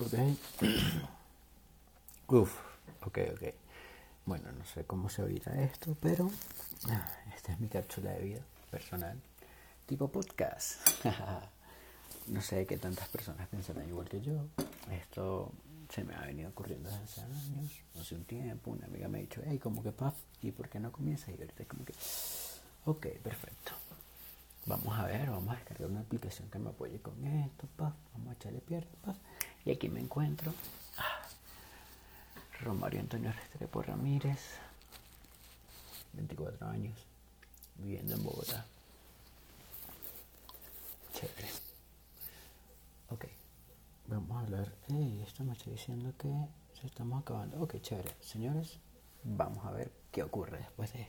Ok. Uf, ok, ok. Bueno, no sé cómo se oirá esto, pero ah, esta es mi cápsula de vida personal, tipo podcast. no sé qué tantas personas pensarán igual que yo. Esto se me ha venido ocurriendo desde hace años, hace un tiempo. Una amiga me ha dicho, hey, como que paf, ¿y por qué no comienzas? Y ahorita es como que, ok, perfecto. Vamos a ver, vamos a descargar una aplicación que me apoye con esto, paf, vamos a echarle pierna, paf. Y aquí me encuentro. Romario Antonio Restrepo Ramírez, 24 años, viviendo en Bogotá. Chévere. Ok, vamos a hablar. Hey, esto me está diciendo que se estamos acabando. Ok, chévere. Señores, vamos a ver qué ocurre después de esto.